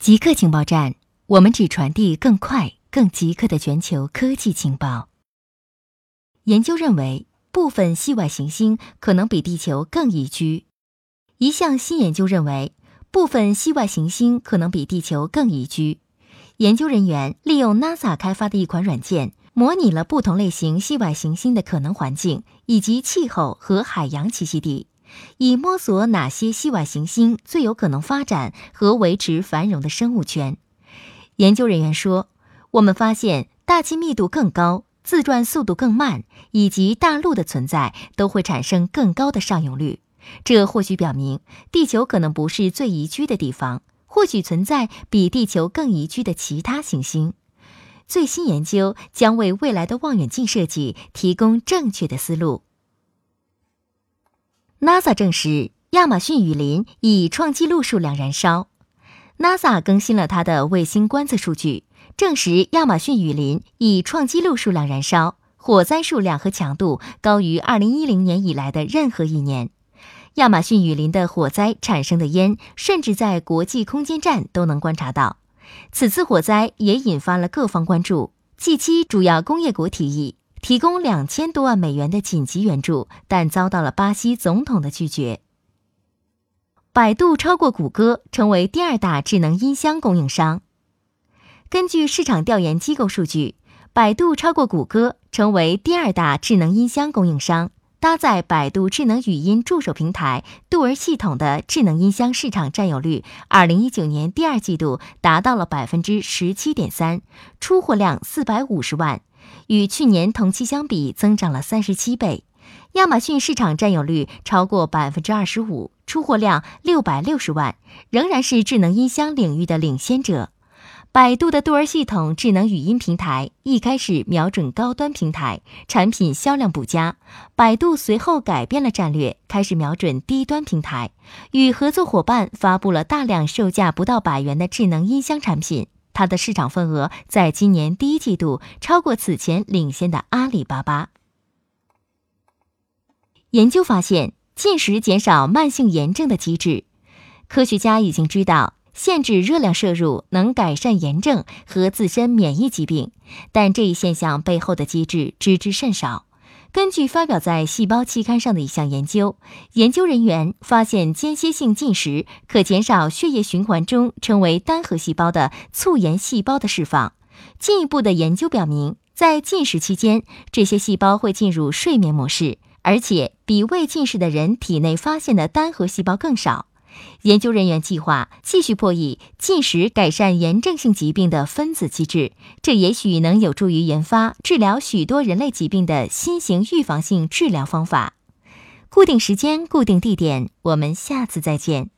极客情报站，我们只传递更快、更极客的全球科技情报。研究认为，部分系外行星可能比地球更宜居。一项新研究认为，部分系外行星可能比地球更宜居。研究人员利用 NASA 开发的一款软件，模拟了不同类型系外行星的可能环境以及气候和海洋栖息地。以摸索哪些系外行星最有可能发展和维持繁荣的生物圈。研究人员说：“我们发现大气密度更高、自转速度更慢以及大陆的存在都会产生更高的上涌率。这或许表明地球可能不是最宜居的地方，或许存在比地球更宜居的其他行星。最新研究将为未来的望远镜设计提供正确的思路。” NASA 证实，亚马逊雨林以创纪录数量燃烧。NASA 更新了它的卫星观测数据，证实亚马逊雨林以创纪录数量燃烧，火灾数量和强度高于2010年以来的任何一年。亚马逊雨林的火灾产生的烟，甚至在国际空间站都能观察到。此次火灾也引发了各方关注。近期主要工业国提议。提供两千多万美元的紧急援助，但遭到了巴西总统的拒绝。百度超过谷歌，成为第二大智能音箱供应商。根据市场调研机构数据，百度超过谷歌，成为第二大智能音箱供应商。搭载百度智能语音助手平台杜儿系统的智能音箱市场占有率，二零一九年第二季度达到了百分之十七点三，出货量四百五十万。与去年同期相比，增长了三十七倍。亚马逊市场占有率超过百分之二十五，出货量六百六十万，仍然是智能音箱领域的领先者。百度的杜儿系统智能语音平台一开始瞄准高端平台，产品销量不佳。百度随后改变了战略，开始瞄准低端平台，与合作伙伴发布了大量售价不到百元的智能音箱产品。它的市场份额在今年第一季度超过此前领先的阿里巴巴。研究发现，进食减少慢性炎症的机制。科学家已经知道，限制热量摄入能改善炎症和自身免疫疾病，但这一现象背后的机制知之甚少。根据发表在《细胞》期刊上的一项研究，研究人员发现间歇性进食可减少血液循环中称为单核细胞的促炎细胞的释放。进一步的研究表明，在进食期间，这些细胞会进入睡眠模式，而且比未进食的人体内发现的单核细胞更少。研究人员计划继续破译进食改善炎症性疾病的分子机制，这也许能有助于研发治疗许多人类疾病的新型预防性治疗方法。固定时间，固定地点，我们下次再见。